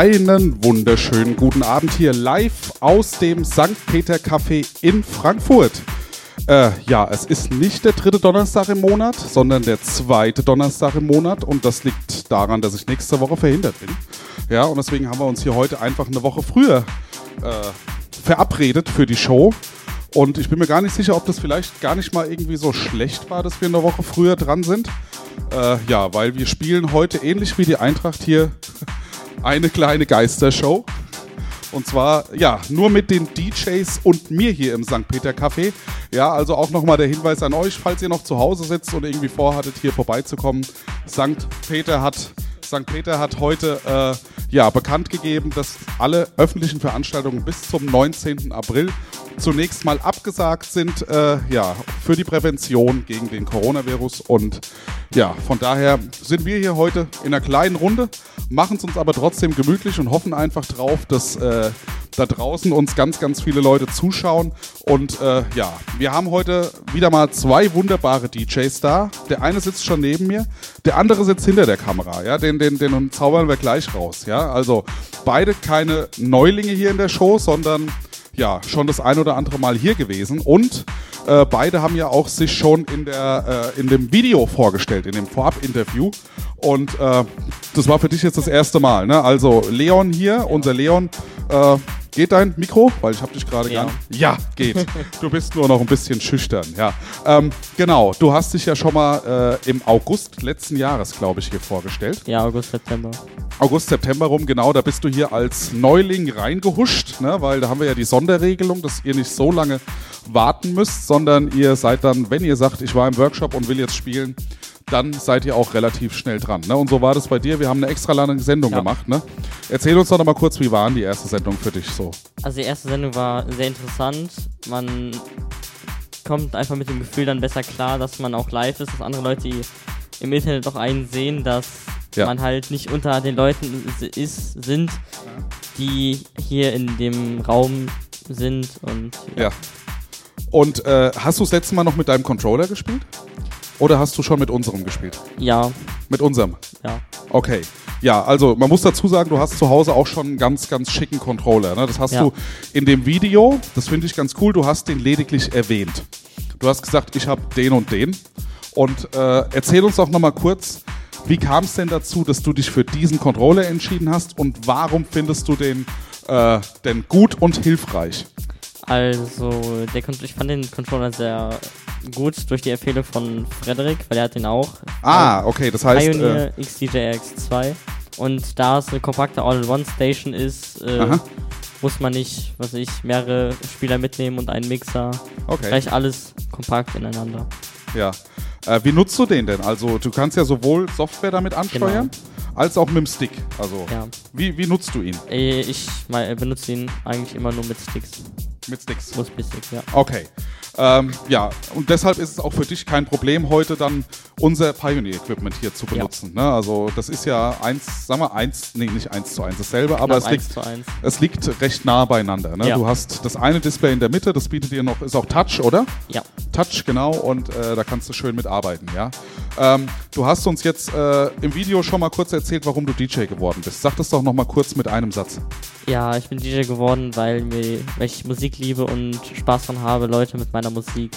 Einen wunderschönen guten Abend hier live aus dem St. Peter Café in Frankfurt. Äh, ja, es ist nicht der dritte Donnerstag im Monat, sondern der zweite Donnerstag im Monat und das liegt daran, dass ich nächste Woche verhindert bin. Ja, und deswegen haben wir uns hier heute einfach eine Woche früher äh, verabredet für die Show. Und ich bin mir gar nicht sicher, ob das vielleicht gar nicht mal irgendwie so schlecht war, dass wir eine Woche früher dran sind. Äh, ja, weil wir spielen heute ähnlich wie die Eintracht hier eine kleine Geistershow. Und zwar, ja, nur mit den DJs und mir hier im St. Peter Café. Ja, also auch nochmal der Hinweis an euch, falls ihr noch zu Hause sitzt und irgendwie vorhattet, hier vorbeizukommen. St. Peter hat, St. Peter hat heute äh, ja, bekannt gegeben, dass alle öffentlichen Veranstaltungen bis zum 19. April zunächst mal abgesagt sind, äh, ja, für die Prävention gegen den Coronavirus. Und ja, von daher sind wir hier heute in einer kleinen Runde, machen es uns aber trotzdem gemütlich und hoffen einfach drauf, dass äh, da draußen uns ganz, ganz viele Leute zuschauen. Und äh, ja, wir haben heute wieder mal zwei wunderbare DJs da. Der eine sitzt schon neben mir, der andere sitzt hinter der Kamera. Ja, den, den, den zaubern wir gleich raus. Ja, also beide keine Neulinge hier in der Show, sondern ja, schon das ein oder andere Mal hier gewesen. Und äh, beide haben ja auch sich schon in, der, äh, in dem Video vorgestellt, in dem Vorab-Interview. Und äh, das war für dich jetzt das erste Mal. Ne? Also Leon hier, unser Leon. Geht dein Mikro? Weil ich habe dich gerade Ja. gar Ja, geht. Du bist nur noch ein bisschen schüchtern. Ja, ähm, genau. Du hast dich ja schon mal äh, im August letzten Jahres, glaube ich, hier vorgestellt. Ja, August, September. August, September rum, genau, da bist du hier als Neuling reingehuscht, ne, weil da haben wir ja die Sonderregelung, dass ihr nicht so lange warten müsst, sondern ihr seid dann, wenn ihr sagt, ich war im Workshop und will jetzt spielen, dann seid ihr auch relativ schnell dran. Ne? Und so war das bei dir. Wir haben eine extra lange Sendung Ja. gemacht. Ne? Erzähl uns doch noch mal kurz, wie waren die erste Sendung für dich so? Also die erste Sendung war sehr interessant. Man kommt einfach mit dem Gefühl dann besser klar, dass man auch live ist, dass andere Leute die im Internet auch einen sehen, dass Ja. man halt nicht unter den Leuten is- ist, sind, die hier in dem Raum sind und Ja. Und äh, hast du das letzte Mal noch mit deinem Controller gespielt? Oder hast du schon mit unserem gespielt? ja, Mit unserem? ja. Okay. Ja, also man muss dazu sagen, du hast zu Hause auch schon einen ganz, ganz schicken Controller. Ne? Das hast Ja. du in dem Video, das finde ich ganz cool, du hast den lediglich erwähnt. Du hast gesagt, ich habe den und den. Und äh, erzähl uns doch nochmal kurz, wie kam es denn dazu, dass du dich für diesen Controller entschieden hast und warum findest du den äh, denn gut und hilfreich? Also, der, ich fand den Controller sehr gut durch die Empfehlung von Frederik, weil er hat den auch. Ah, okay, das heißt. Äh, Pioneer XDJX2. Und da es eine kompakte All-in-One-Station ist, äh, muss man nicht, was ich, mehrere Spieler mitnehmen und einen Mixer. okay. Gleich alles kompakt ineinander. Ja. Äh, wie nutzt du den denn? Also du kannst ja sowohl Software damit ansteuern, als auch mit dem Stick. Also Ja. wie, wie nutzt du ihn? Äh, Ich äh, benutze ihn eigentlich immer nur mit Sticks. Mit Sticks. USB-Sticks, ja. Okay. Ähm, ja, und deshalb ist es auch für dich kein Problem, heute dann unser Pioneer-Equipment hier zu benutzen. Ne? Also das ist ja eins, sagen wir eins, nee, nicht eins zu eins dasselbe, aber es liegt, 1 zu 1. es liegt recht nah beieinander. Ne? Ja. Du hast das eine Display in der Mitte, das bietet dir noch, ist auch Touch, oder? Ja. Touch, genau, und äh, da kannst du schön mitarbeiten, ja. Ähm, du hast uns jetzt äh, im Video schon mal kurz erzählt, warum du DJ geworden bist. Sag das doch noch mal kurz mit einem Satz. Ja, ich bin DJ geworden, weil, mir, weil ich Musik liebe und Spaß daran habe, Leute mit meiner Musik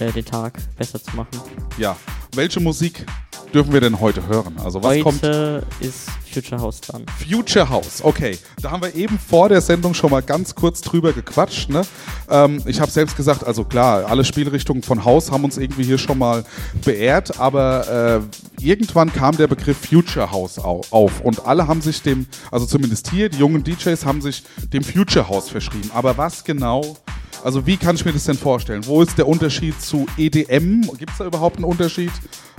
äh, den Tag besser zu machen. Ja. Welche Musik dürfen wir denn heute hören? Also was kommt? Heute ist Future House dran. Future House, okay. Da haben wir eben vor der Sendung schon mal ganz kurz drüber gequatscht. Ne? Ähm, ich habe selbst gesagt, also klar, alle Spielrichtungen von House haben uns irgendwie hier schon mal beehrt, aber äh, irgendwann kam der Begriff Future House au auf und alle haben sich dem, also zumindest hier, die jungen DJs haben sich dem Future House verschrieben. Aber was genau? Also wie kann ich mir das denn vorstellen? Wo ist der Unterschied zu EDM? Gibt es da überhaupt einen Unterschied?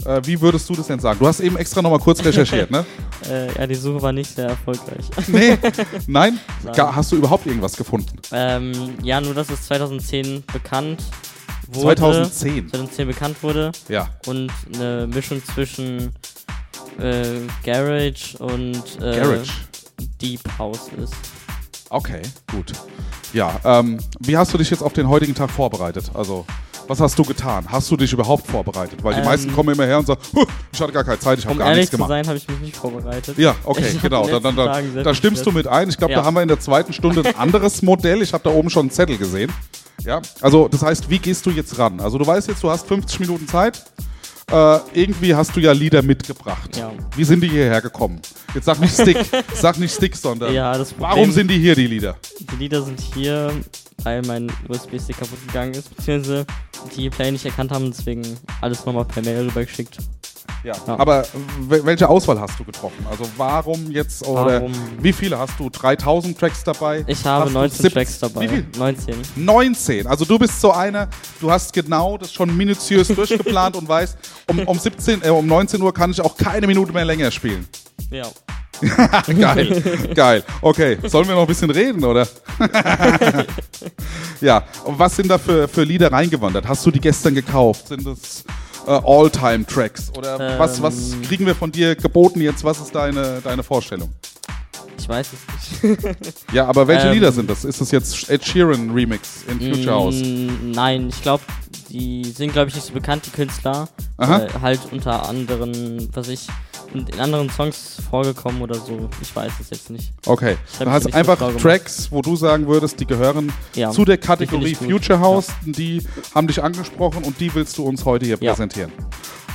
Äh, wie würdest du das denn sagen? Du hast eben extra noch mal kurz recherchiert, ne? Äh, ja, die Suche war nicht sehr erfolgreich. Nee, nein? Nein. Hast du überhaupt irgendwas gefunden? ähm, ja, nur dass es 2010 bekannt wurde. 2010. 2010 bekannt wurde Ja. und eine Mischung zwischen äh, Garage und äh, Garage. Deep House ist. Okay, gut. Ja, ähm, wie hast du dich jetzt auf den heutigen Tag vorbereitet? Also, Was hast du getan? Hast du dich überhaupt vorbereitet? Weil die Ähm, meisten kommen immer her und sagen, "Huh, ich hatte gar keine Zeit, ich habe Um gar ehrlich nichts zu gemacht. sein, habe ich mich nicht vorbereitet. Ja, okay, genau. dann, sehr da viel stimmst du mit ein. Ich glaube, da Ja. haben wir in der zweiten Stunde ein anderes Modell. Ich habe da oben schon einen Zettel gesehen. Ja, also das heißt, wie gehst du jetzt ran? Also du weißt jetzt, du hast 50 Minuten Zeit. Äh, irgendwie hast du ja Lieder mitgebracht. Ja. Wie sind die hierher gekommen? Jetzt sag nicht Stick, sag nicht Stick, sondern Ja, das Problem, warum sind die hier, die Lieder? die Lieder sind hier, weil mein USB-Stick kaputt gegangen ist, beziehungsweise die Play nicht erkannt haben, deswegen alles nochmal per Mail rübergeschickt. Ja. Ja. Aber wel- welche Auswahl hast du getroffen? Also warum jetzt oder Warum? wie viele hast du? 3000 Tracks dabei? Ich habe Hast du 19 sieb- Tracks dabei. Wie viel? 19. 19. Also du bist so einer, du hast genau das schon minutiös durchgeplant und weißt, um, um 17, äh, um 19 Uhr kann ich auch keine Minute mehr länger spielen. Ja. Geil, geil. Okay, sollen wir noch ein bisschen reden, oder? ja, und was sind da für, für Lieder reingewandert? Hast du die gestern gekauft? Sind das äh, All-Time-Tracks? Oder was, was Ähm. kriegen wir von dir geboten jetzt? Was ist deine, deine Vorstellung? Ich weiß es nicht. Ja, aber welche Ähm. Lieder sind das? Ist das jetzt Ed Sheeran Remix in Future House? Mm, Nein, ich glaube, die sind, glaube ich, nicht so bekannt, die Künstler. Äh, halt unter anderen, was ich, in anderen Songs vorgekommen oder so. Ich weiß es jetzt nicht. Okay, du hast nicht so einfach gemacht. Tracks, wo du sagen würdest, die gehören Ja, zu der Kategorie. Future House, die haben dich angesprochen und die willst du uns heute hier Ja. präsentieren.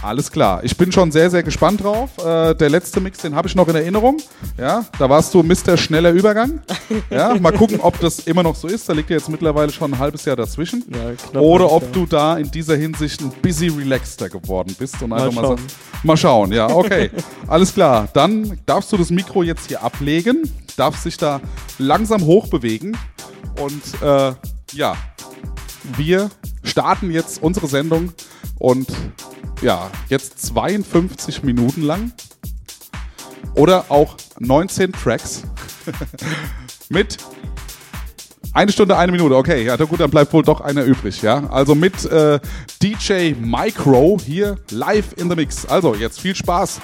Alles klar. Ich bin schon sehr, sehr gespannt drauf. Äh, der letzte Mix, den habe ich noch in Erinnerung. Ja, da warst du Mr. Schneller Übergang. Ja, mal gucken, ob das immer noch so ist. Da liegt ja jetzt mittlerweile schon ein halbes Jahr dazwischen. Ja, Oder ob du da in dieser Hinsicht ein busy relaxter geworden bist und Mal einfach mal schauen. sagst, mal schauen, ja, okay. Alles klar. Dann darfst du das Mikro jetzt hier ablegen, darfst dich da langsam hochbewegen und äh, ja, wir starten jetzt unsere Sendung und ja, jetzt 52 Minuten lang oder auch 19 Tracks mit eine Stunde, eine Minute, okay, ja, gut, dann bleibt wohl doch einer übrig, ja. Also mit äh, DJ Micro hier live in the Mix. Also jetzt viel Spaß.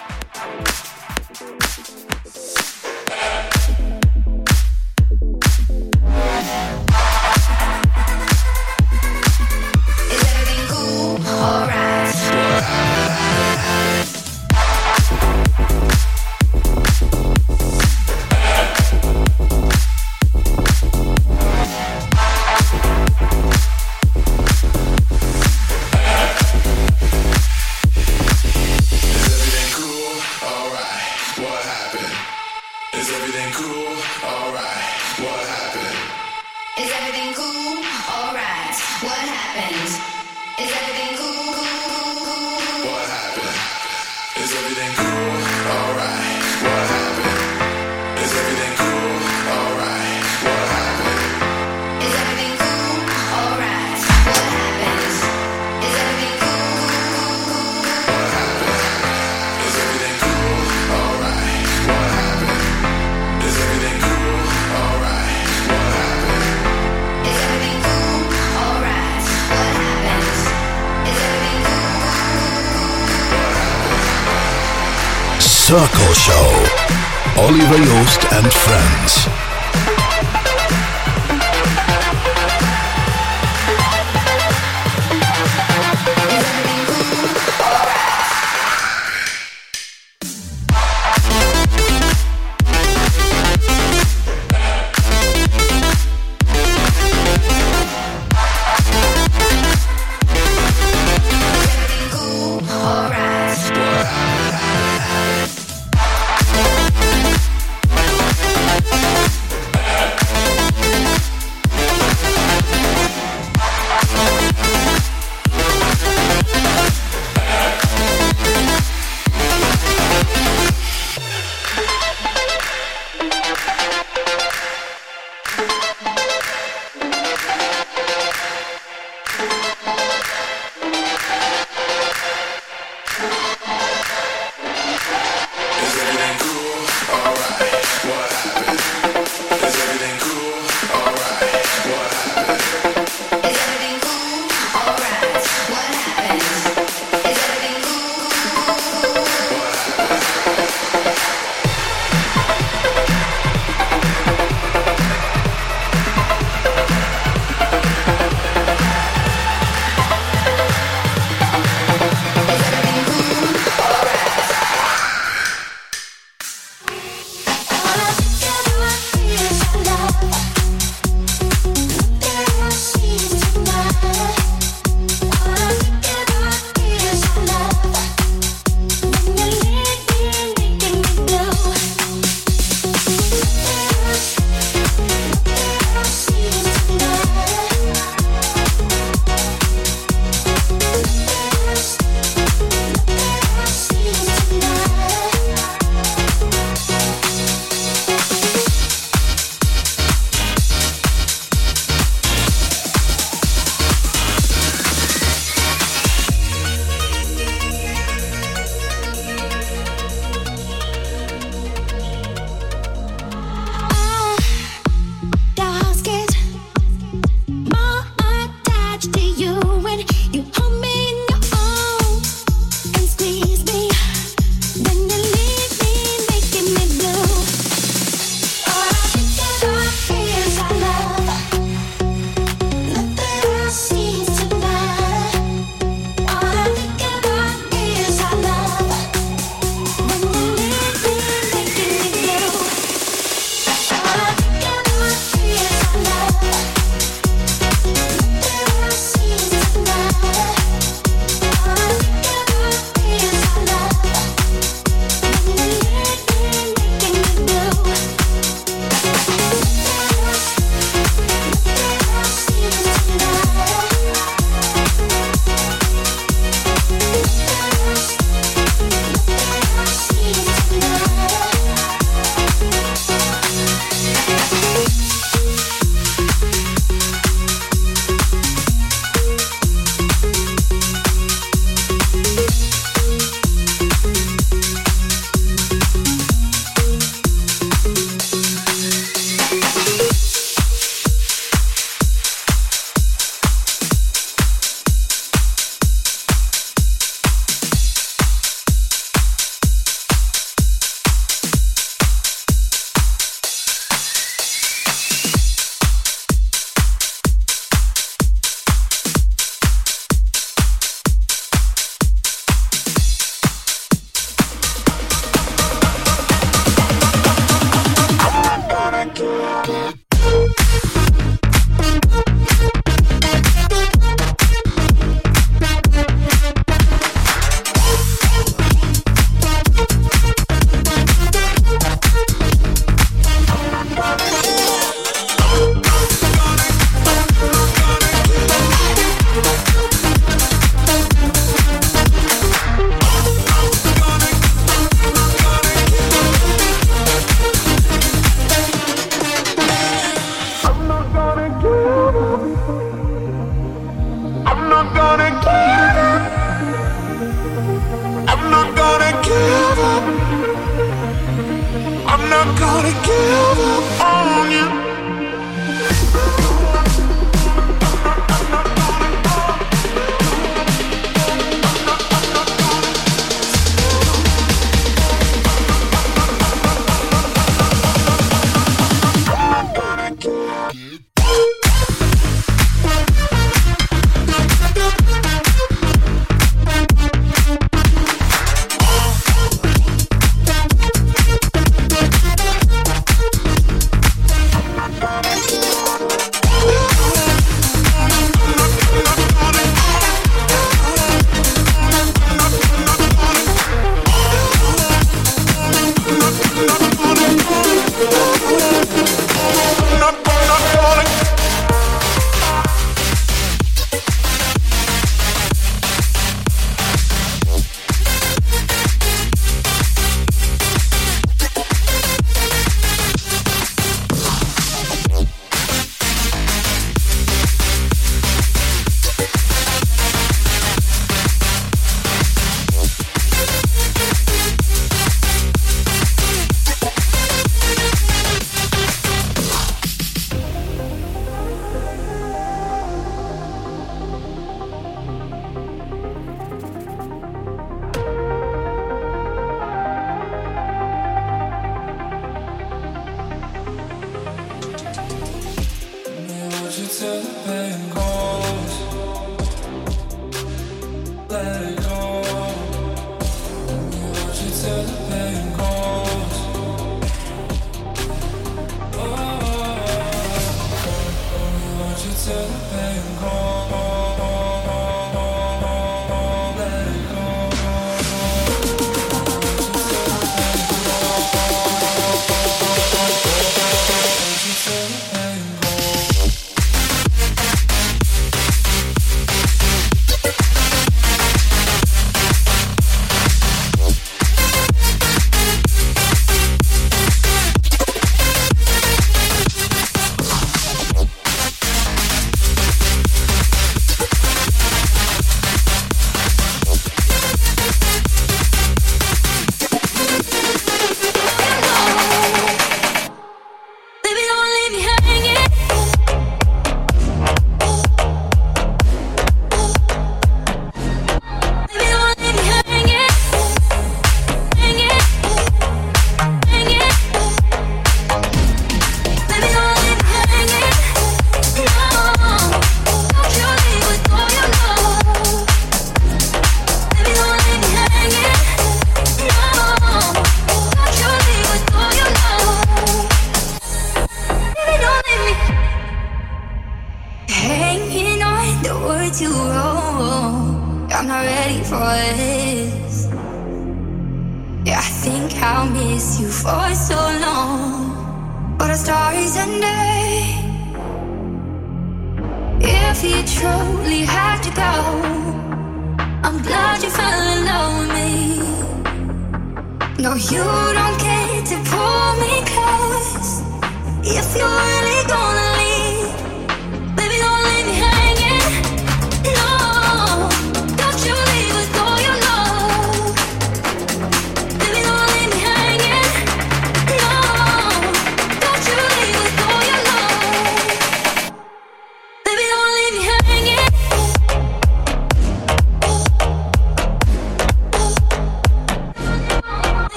Is everything cool? Alright. What happened? Is everything cool? Circle Show. Oliver Yost and friends.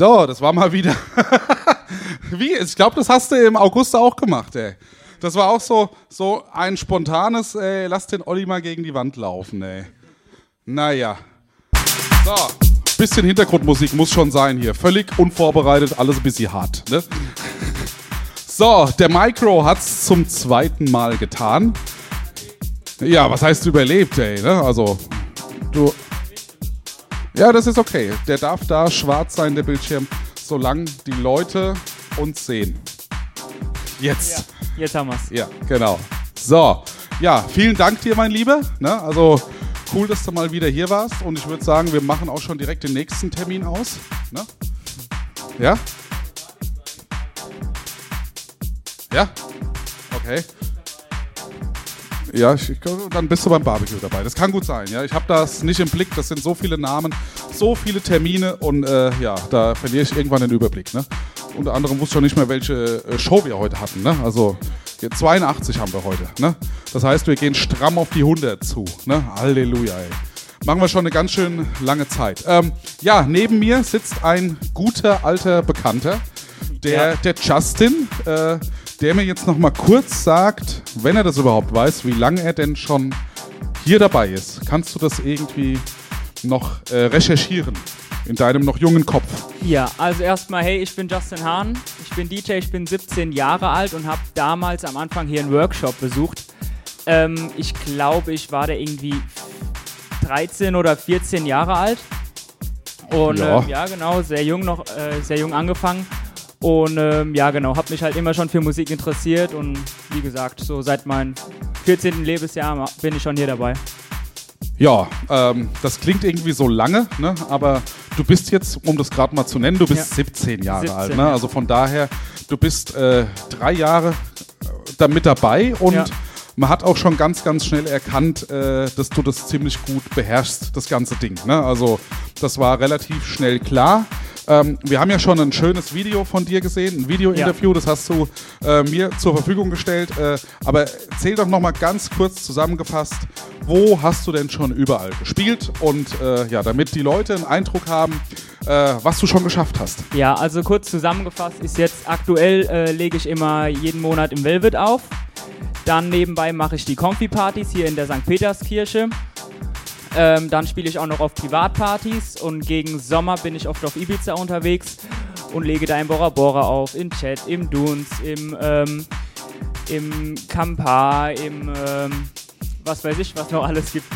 So, das war mal wieder. Wie? Ich glaube, das hast du im August auch gemacht, ey. Das war auch so, so ein spontanes, ey, lass den Olli mal gegen die Wand laufen, ey. Naja. So, bisschen Hintergrundmusik muss schon sein hier. Völlig unvorbereitet, alles ein bisschen hart, ne? So, der Micro hat's zum zweiten Mal getan. Ja, was heißt überlebt, ey, ne? Also, du, ja, das ist okay. Der darf da schwarz sein, der Bildschirm, solange die Leute uns sehen. Jetzt. Jetzt haben wir's. Ja, genau. So, ja, vielen Dank dir, mein Lieber. Ne? Also cool, dass du mal wieder hier warst. Und ich würde sagen, wir machen auch schon direkt den nächsten Termin aus. Ne? Ja? Ja? Okay. Ja, ich, ich, dann bist du beim Barbecue dabei. Das kann gut sein. Ja, ich habe das nicht im Blick. Das sind so viele Namen, so viele Termine und äh, ja, da verliere ich irgendwann den Überblick. Ne? Unter anderem wusste ich schon nicht mehr, welche äh, Show wir heute hatten. Ne? Also ja, 82 haben wir heute. Ne? Das heißt, wir gehen stramm auf die 100 zu. Ne? Halleluja. Ey. Machen wir schon eine ganz schön lange Zeit. Ähm, ja, neben mir sitzt ein guter alter Bekannter, der, Ja. der Justin, äh, der mir jetzt noch mal kurz sagt, wenn er das überhaupt weiß, wie lange er denn schon hier dabei ist. Kannst du das irgendwie noch äh, recherchieren in deinem noch jungen Kopf? Ja, also erstmal, hey, ich bin Justin Hahn, ich bin DJ, ich bin 17 Jahre alt und habe damals am Anfang hier einen Workshop besucht. Ähm, ich glaube, ich war da irgendwie 13 oder 14 Jahre alt. Und Ja. ähm, ja genau, sehr jung noch, äh, sehr jung angefangen. Und ähm, ja, genau, habe mich halt immer schon für Musik interessiert und wie gesagt, so seit meinem 14. Lebensjahr bin ich schon hier dabei. Ja, ähm, das klingt irgendwie so lange, ne? aber du bist jetzt, um das gerade mal zu nennen, du bist Ja. 17 Jahre 17, alt. Ne? ja. Also von daher, du bist äh, drei Jahre äh, da mit dabei und Ja. man hat auch schon ganz, ganz schnell erkannt, äh, dass du das ziemlich gut beherrschst, das ganze Ding. Ne? Also das war relativ schnell klar. Ähm, wir haben ja schon ein schönes Video von dir gesehen, ein Video-Interview, das hast du äh, mir zur Verfügung gestellt. Äh, aber erzähl doch noch mal ganz kurz zusammengefasst, wo hast du denn schon überall gespielt? Und äh, ja, damit die Leute einen Eindruck haben, äh, was du schon geschafft hast. Ja, also kurz zusammengefasst ist jetzt aktuell äh, lege ich immer jeden Monat im Velvet auf. Dann nebenbei mache ich die Comfy-Partys hier in der St. Peterskirche. Ähm, dann spiele ich auch noch auf Privatpartys und gegen Sommer bin ich oft auf Ibiza unterwegs und lege da in Bora Bora auf, in Chat, im Duns, im, ähm, im Kampa, im, ähm, was weiß ich, was noch alles gibt.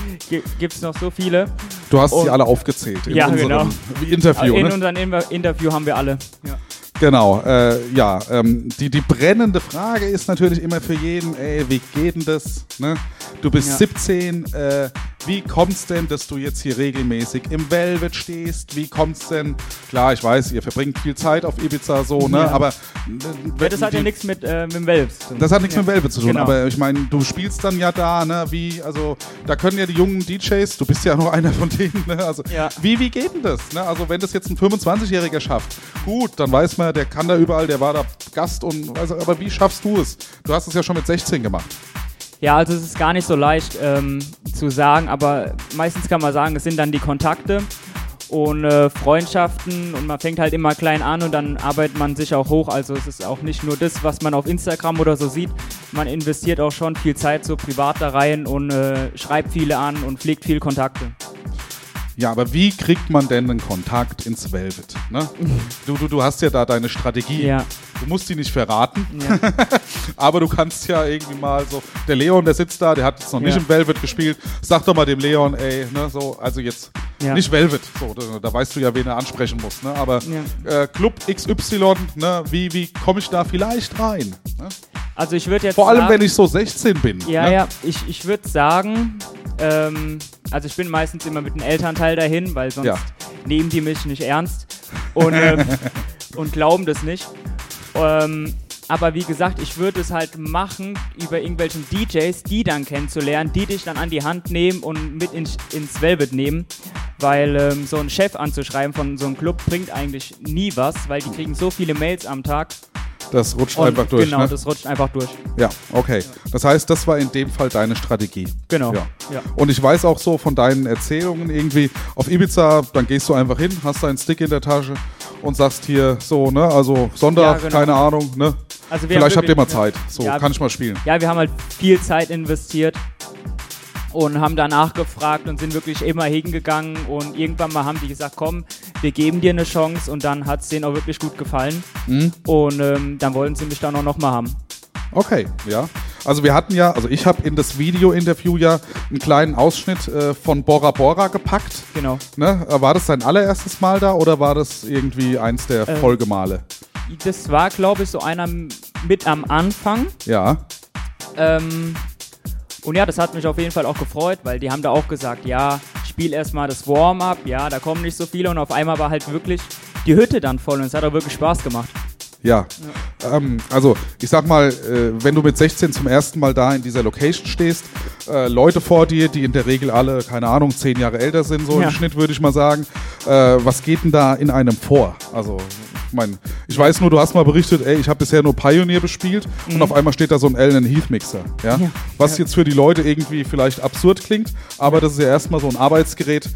Gibt es noch so viele. Du hast sie Und- alle aufgezählt in Ja, unserem genau. Interview. in ne? unserem Inter- Interview haben wir alle. Ja. Genau, äh, ja, ähm, die, die brennende Frage ist natürlich immer für jeden, ey, wie geht denn das? Ne? Du bist Ja. 17, äh, wie kommt's denn, dass du jetzt hier regelmäßig im Velvet stehst? Wie kommt's denn? Klar, ich weiß, ihr verbringt viel Zeit auf Ibiza so, ne? Ja. Aber äh, Ja, das hat ja die- nichts mit, äh, mit dem Velvet zu tun. das hat nichts ja. mit Velvet zu tun, Genau. aber ich meine, du spielst dann ja da, ne, wie, also, da können ja die jungen DJs, du bist ja nur einer von denen, ne, also, Ja. wie, wie geht denn das, ne, also, wenn das jetzt ein 25-Jähriger schafft, gut, dann weiß man, der kann da überall, der war da Gast und, also, aber wie schaffst du es? Du hast es ja schon mit 16 gemacht. Ja, also es ist gar nicht so leicht ähm, zu sagen, aber meistens kann man sagen, es sind dann die Kontakte und äh, Freundschaften und man fängt halt immer klein an und dann arbeitet man sich auch hoch. Also es ist auch nicht nur das, was man auf Instagram oder so sieht. Man investiert auch schon viel Zeit so privat da rein und äh, schreibt viele an und pflegt viel Kontakte. Ja, aber wie kriegt man denn einen Kontakt ins Velvet? Ne? Du, du, du hast ja da deine Strategie. Ja. Du musst die nicht verraten, Ja. aber du kannst ja irgendwie mal so. Der Leon, der sitzt da, der hat jetzt noch nicht Ja. im Velvet gespielt. Sag doch mal dem Leon, ey, ne, so, also jetzt nicht Velvet, so, da, da weißt du ja, wen er ansprechen muss, ne? Aber äh, Club XY, ne, wie, wie komme ich da vielleicht rein? Ne? Also ich würde jetzt Vor allem, sagen, wenn ich so 16 bin. Ja, ne? ja, ich, ich würde sagen, ähm, also ich bin meistens immer mit einem Elternteil dahin, weil sonst Ja. nehmen die mich nicht ernst und, ähm, und glauben das nicht. Ähm, aber wie gesagt, ich würde es halt machen über irgendwelchen DJs, die dann kennenzulernen, die dich dann an die Hand nehmen und mit ins, ins Velvet nehmen. Weil ähm, so einen Chef anzuschreiben von so einem Club bringt eigentlich nie was, weil die kriegen so viele Mails am Tag. Das rutscht Und einfach durch. Genau, ne? das rutscht einfach durch. Ja, okay. Das heißt, das war in dem Fall deine Strategie. Genau. Ja. Ja. Und ich weiß auch so von deinen Erzählungen irgendwie, auf Ibiza, dann gehst du einfach hin, hast deinen Stick in der Tasche und sagst hier so, ne, also Sonntag, Ja, genau. keine Ahnung, ne. Also Vielleicht habt ihr mal Zeit. So, Ja, kann ich mal spielen. Ja, wir haben halt viel Zeit investiert und haben danach gefragt und sind wirklich immer hingegangen und irgendwann mal haben die gesagt, komm, wir geben dir eine Chance und dann hat es denen auch wirklich gut gefallen Mhm. und ähm, dann wollten sie mich dann auch nochmal haben. Okay, ja. Also wir hatten ja, also ich habe in das Video-Interview ja einen kleinen Ausschnitt äh, von Bora Bora gepackt. Genau. Ne? Äh, War das dein allererstes Mal da oder war das irgendwie eins der Ähm. Folgemale? Das war, glaube ich, so einer mit am Anfang. Ja. Ähm, und ja, das hat mich auf jeden Fall auch gefreut, weil die haben da auch gesagt, ja, spiel erstmal das Warm-up, ja, da kommen nicht so viele und auf einmal war halt wirklich die Hütte dann voll und es hat auch wirklich Spaß gemacht. Ja. Ähm, also, ich sag mal, äh, wenn du mit 16 zum ersten Mal da in dieser Location stehst, äh, Leute vor dir, die in der Regel alle, keine Ahnung, zehn Jahre älter sind, so Ja. im Schnitt würde ich mal sagen, äh, was geht denn da in einem vor? Also, meine, ich weiß nur, du hast mal berichtet, ey, ich habe bisher nur Pioneer bespielt und auf einmal steht da so ein Allen Heath Mixer. Ja? Mhm. Ja. Was jetzt für die Leute irgendwie vielleicht absurd klingt, aber das ist ja erstmal so ein Arbeitsgerät,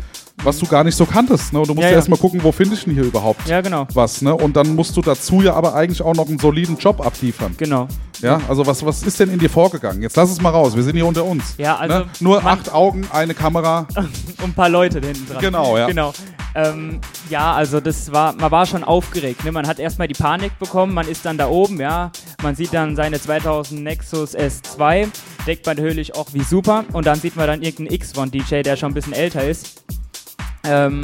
was du gar nicht so kanntest. Ne? Und du musst Ja, ja, erstmal gucken, wo finde ich denn hier überhaupt Ja, genau. was, ne? Und dann musst du dazu ja aber eigentlich auch noch einen soliden Job abliefern. Genau. Ja, also was, was ist denn in dir vorgegangen? Jetzt lass es mal raus, wir sind hier unter uns. Ja, also ne? Nur acht Augen, eine Kamera. Und ein paar Leute da hinten dran. Genau, ja. Genau. Ähm, ja, also das war, man war schon aufgeregt. Ne? Man hat erstmal die Panik bekommen, man ist dann da oben, ja. Man sieht dann seine 2000 Nexus S2, denkt man natürlich auch wie super. Und dann sieht man dann irgendeinen X1-DJ, der schon ein bisschen älter ist. Ähm,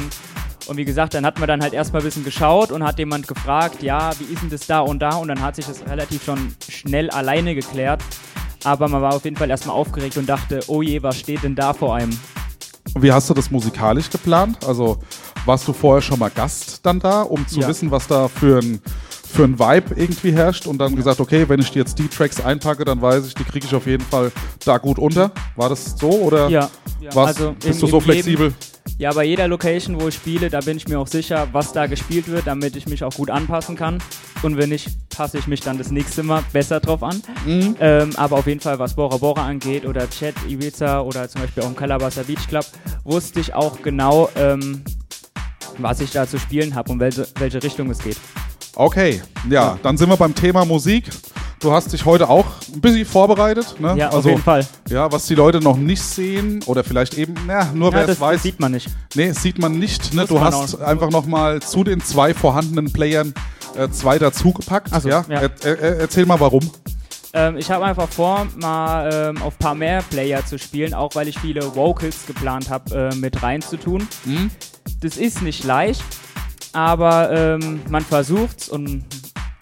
und wie gesagt, dann hat man dann halt erstmal ein bisschen geschaut und hat jemand gefragt, ja, wie ist denn das da und da? Und dann hat sich das relativ schon schnell alleine geklärt. Aber man war auf jeden Fall erstmal aufgeregt und dachte, oh je, was steht denn da vor einem? Und wie hast du das musikalisch geplant? Also warst du vorher schon mal Gast dann da, um zu Ja. wissen, was da für ein, für ein Vibe irgendwie herrscht und dann gesagt, okay, wenn ich die jetzt die Tracks einpacke, dann weiß ich, die kriege ich auf jeden Fall da gut unter. War das so oder Ja, ja. was, also bist in- du so flexibel? Ja, bei jeder Location, wo ich spiele, da bin ich mir auch sicher, was da gespielt wird, damit ich mich auch gut anpassen kann. Und wenn nicht, passe ich mich dann das nächste Mal besser drauf an. Mhm. Ähm, aber auf jeden Fall, was Bora Bora angeht oder Chat, Ibiza oder zum Beispiel auch im Calabasas Beach Club, wusste ich auch genau, ähm, was ich da zu spielen habe und welche, welche Richtung es geht. Okay, ja, dann sind wir beim Thema Musik. Du hast dich heute auch ein bisschen vorbereitet, ne? Ja, also, auf jeden Fall. Ja, was die Leute noch nicht sehen oder vielleicht eben, na, nur Ja, wer es weiß. sieht man nicht. Nee, sieht man nicht. Ne? Du man hast auch. einfach nochmal zu den zwei vorhandenen Playern äh, zwei dazugepackt. So, ja? ja. Er, er, erzähl mal warum. Ähm, ich habe einfach vor, mal ähm, auf ein paar mehr Player zu spielen, auch weil ich viele Vocals geplant habe, äh, mit reinzutun. Mhm. Das ist nicht leicht, aber ähm, man versucht's und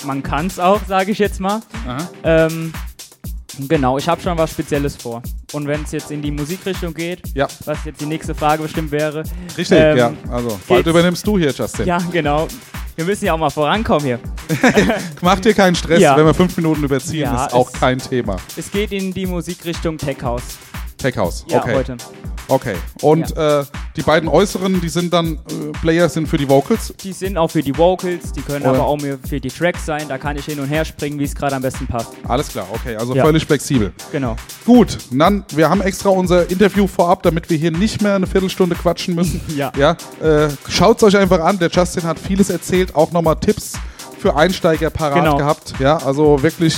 man kann's auch, sage ich jetzt mal. Ähm, genau, ich habe schon was Spezielles vor. Und wenn es jetzt in die Musikrichtung geht, Ja, was jetzt die nächste Frage bestimmt wäre. richtig. ähm, ja. Also, bald übernimmst du hier, Justin. Ja, genau. Wir müssen ja auch mal vorankommen hier. Mach dir keinen Stress, Ja. wenn wir fünf Minuten überziehen, Ja, ist auch kein Thema. Es geht in die Musikrichtung Tech House. Tech House. Ja, okay. heute. Okay. Und äh, die beiden äußeren, die sind dann äh, Player sind für die Vocals. Die sind auch für die Vocals, die können Oder- aber auch für die Tracks sein. Da kann ich hin und her springen, wie es gerade am besten passt. Alles klar, okay. Also Ja. völlig flexibel. Genau. Gut, dann, wir haben extra unser Interview vorab, damit wir hier nicht mehr eine Viertelstunde quatschen müssen. Ja. ja äh, Schaut es euch einfach an. Der Justin hat vieles erzählt, auch nochmal Tipps für Einsteiger parat Genau. gehabt. Ja, also wirklich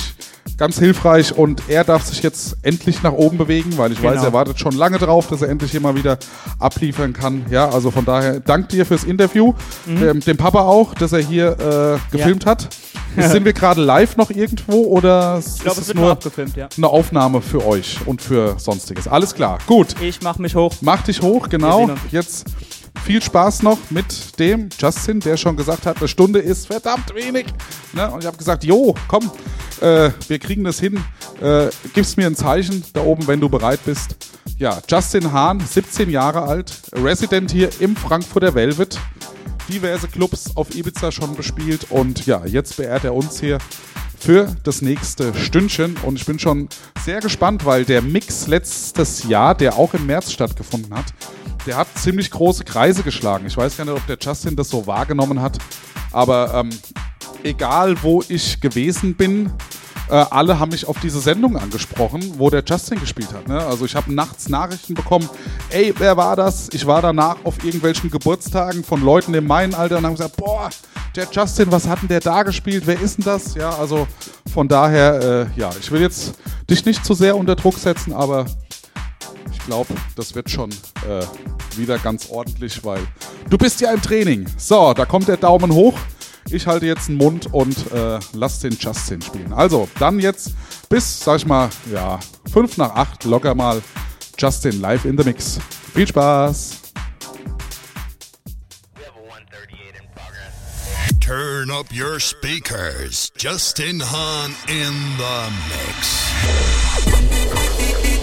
ganz hilfreich und er darf sich jetzt endlich nach oben bewegen, weil ich weiß, Genau. er wartet schon lange drauf, dass er endlich hier mal wieder abliefern kann. Ja, also von daher dank dir fürs Interview, dem, dem Papa auch, dass er hier äh, gefilmt hat. Jetzt sind wir gerade live noch irgendwo oder Ich glaube, ist es wird nur abgefilmt, ja. eine Aufnahme für euch und für sonstiges. Alles klar, gut. Ich mache mich hoch. Mach dich hoch, genau. Jetzt viel Spaß noch mit dem Justin, der schon gesagt hat, eine Stunde ist verdammt wenig. Ne? Und ich habe gesagt, jo, komm, äh, wir kriegen das hin. Äh, gibst mir ein Zeichen da oben, wenn du bereit bist. Ja, Justin Hahn, 17 Jahre alt, Resident hier im Frankfurter Velvet. Diverse Clubs auf Ibiza schon bespielt und ja, jetzt beehrt er uns hier für das nächste Stündchen. Und ich bin schon sehr gespannt, weil der Mix letztes Jahr, der auch im März stattgefunden hat, der hat ziemlich große Kreise geschlagen. Ich weiß gar nicht, ob der Justin das so wahrgenommen hat, aber ähm, egal wo ich gewesen bin, äh, alle haben mich auf diese Sendung angesprochen, wo der Justin gespielt hat. Ne? Also ich habe nachts Nachrichten bekommen, ey, wer war das? Ich war danach auf irgendwelchen Geburtstagen von Leuten in meinem Alter und haben gesagt, boah, der Justin, was hat denn der da gespielt? Wer ist denn das? Ja, also von daher, äh, ja, ich will jetzt dich nicht zu sehr unter Druck setzen, aber glaube, das wird schon äh, wieder ganz ordentlich, weil du bist ja im Training. So, da kommt der Daumen hoch. Ich halte jetzt den Mund und äh, lass den Justin spielen. Also, dann jetzt bis, sag ich mal, ja, 5 nach 8 locker mal Justin live in the Mix. Viel Spaß! Turn up your speakers. Justin Hahn in the mix.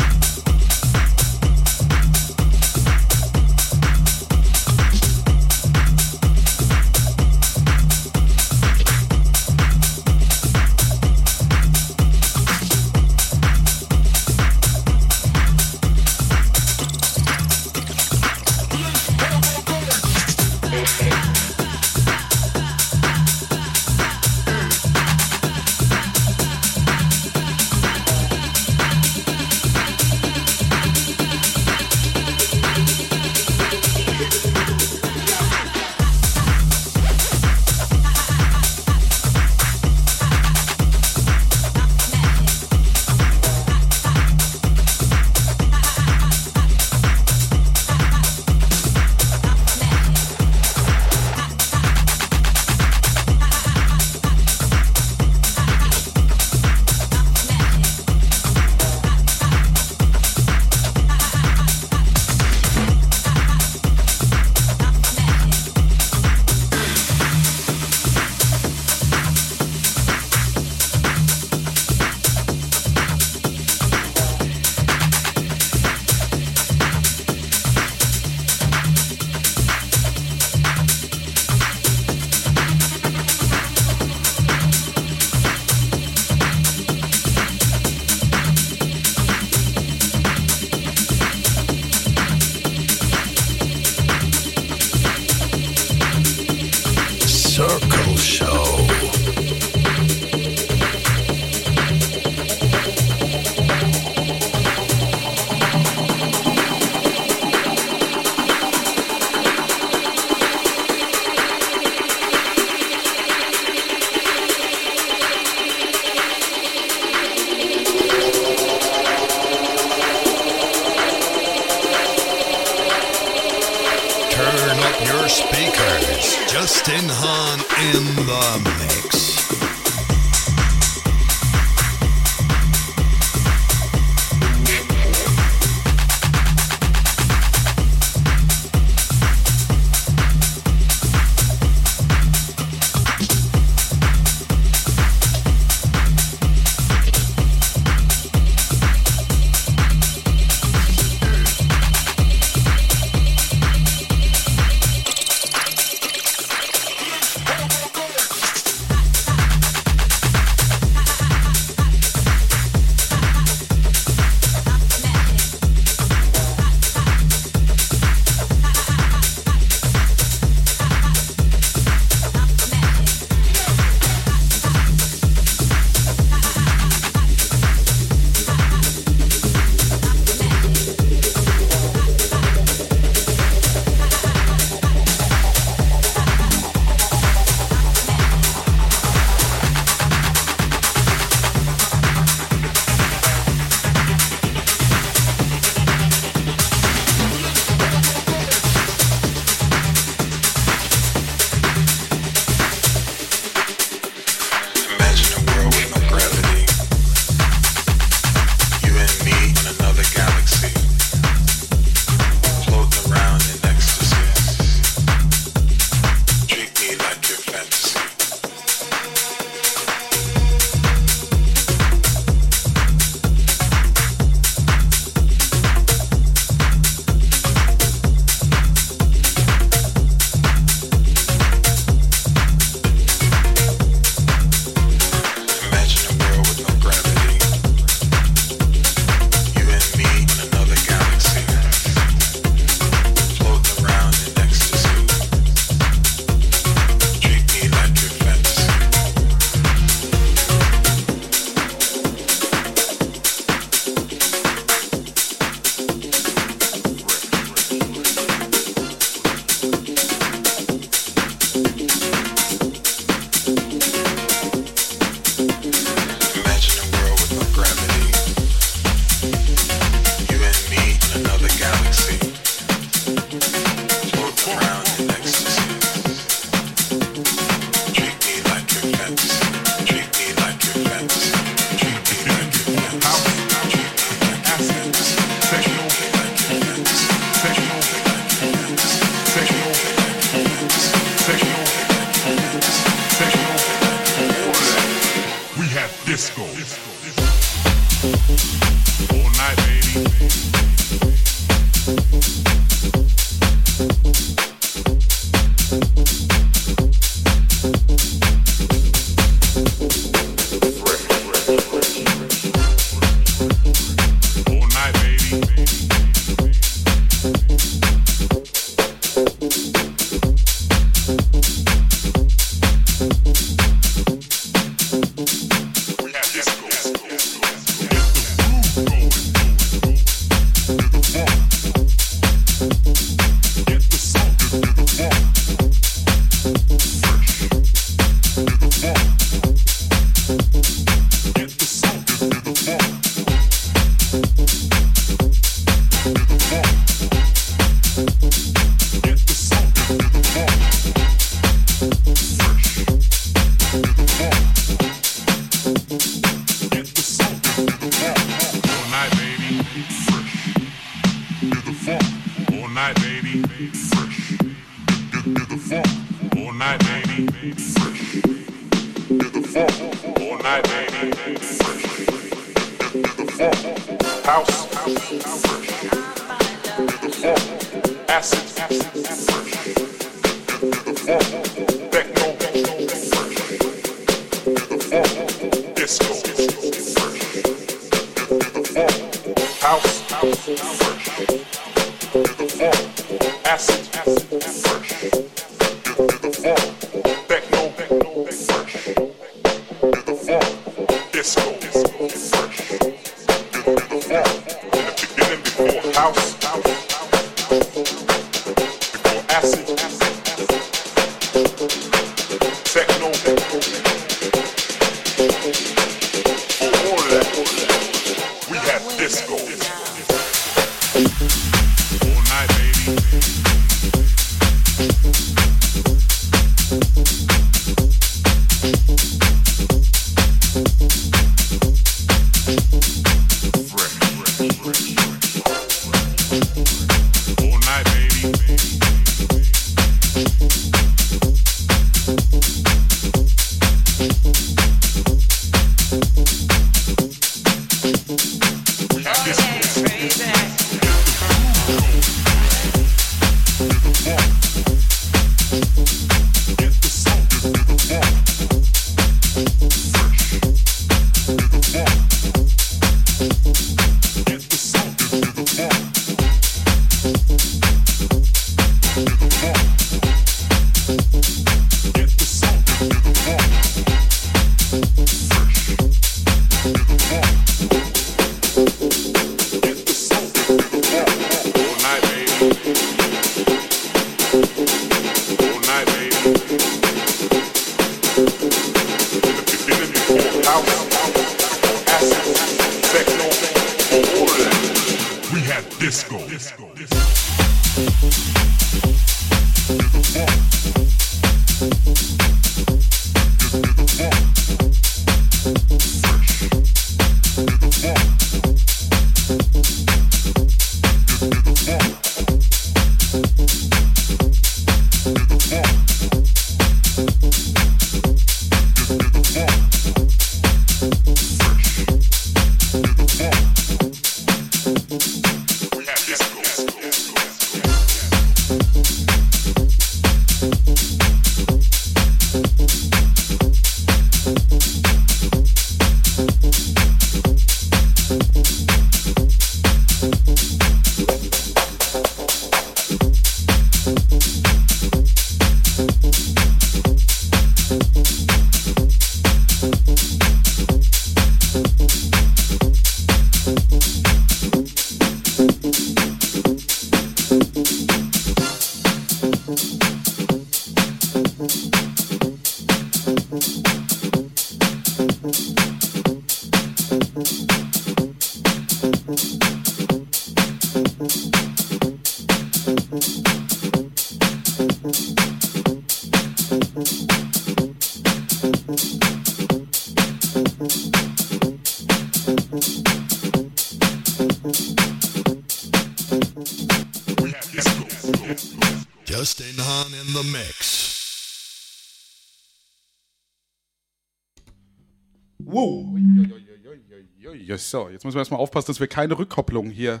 Jetzt müssen wir erstmal aufpassen, dass wir keine Rückkopplung hier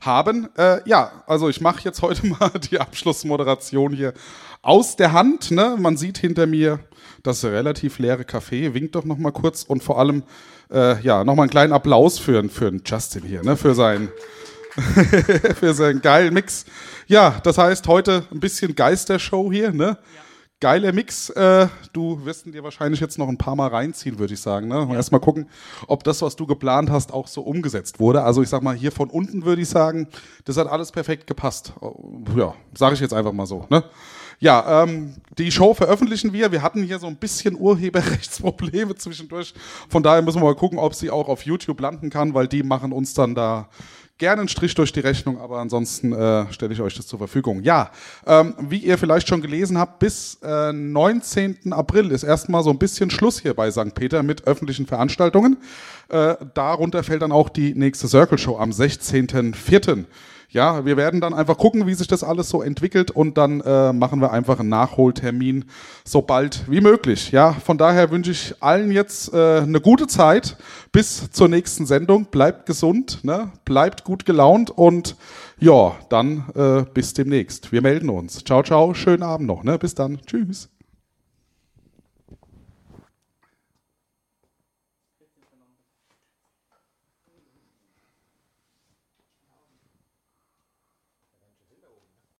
haben. Äh, ja, also ich mache jetzt heute mal die Abschlussmoderation hier aus der Hand. Ne? Man sieht hinter mir das relativ leere Café. Winkt doch noch mal kurz und vor allem äh, ja noch einen kleinen Applaus für, für Justin hier, ne? für seinen für seinen geilen Mix. Ja, das heißt heute ein bisschen Geistershow hier, ne? Geiler Mix. Äh, du wirst ihn dir wahrscheinlich jetzt noch ein paar Mal reinziehen, würde ich sagen. Ne? Erstmal gucken, ob das, was du geplant hast, auch so umgesetzt wurde. Also ich sag mal, hier von unten würde ich sagen, das hat alles perfekt gepasst. Ja, sage ich jetzt einfach mal so. Ne? Ja, ähm, die Show veröffentlichen wir. Wir hatten hier so ein bisschen Urheberrechtsprobleme zwischendurch. Von daher müssen wir mal gucken, ob sie auch auf YouTube landen kann, weil die machen uns dann da gerne einen Strich durch die Rechnung, aber ansonsten äh, stelle ich euch das zur Verfügung. Ja, ähm, wie ihr vielleicht schon gelesen habt, bis äh, 19. April ist erstmal so ein bisschen Schluss hier bei St. Peter mit öffentlichen Veranstaltungen. Äh, darunter fällt dann auch die nächste Circle Show am 16.04. Ja, wir werden dann einfach gucken, wie sich das alles so entwickelt und dann äh, machen wir einfach einen Nachholtermin so bald wie möglich. Ja, von daher wünsche ich allen jetzt äh, eine gute Zeit bis zur nächsten Sendung. Bleibt gesund, ne? bleibt gut gelaunt und ja, dann äh, bis demnächst. Wir melden uns. Ciao, ciao, schönen Abend noch. Ne? Bis dann. Tschüss.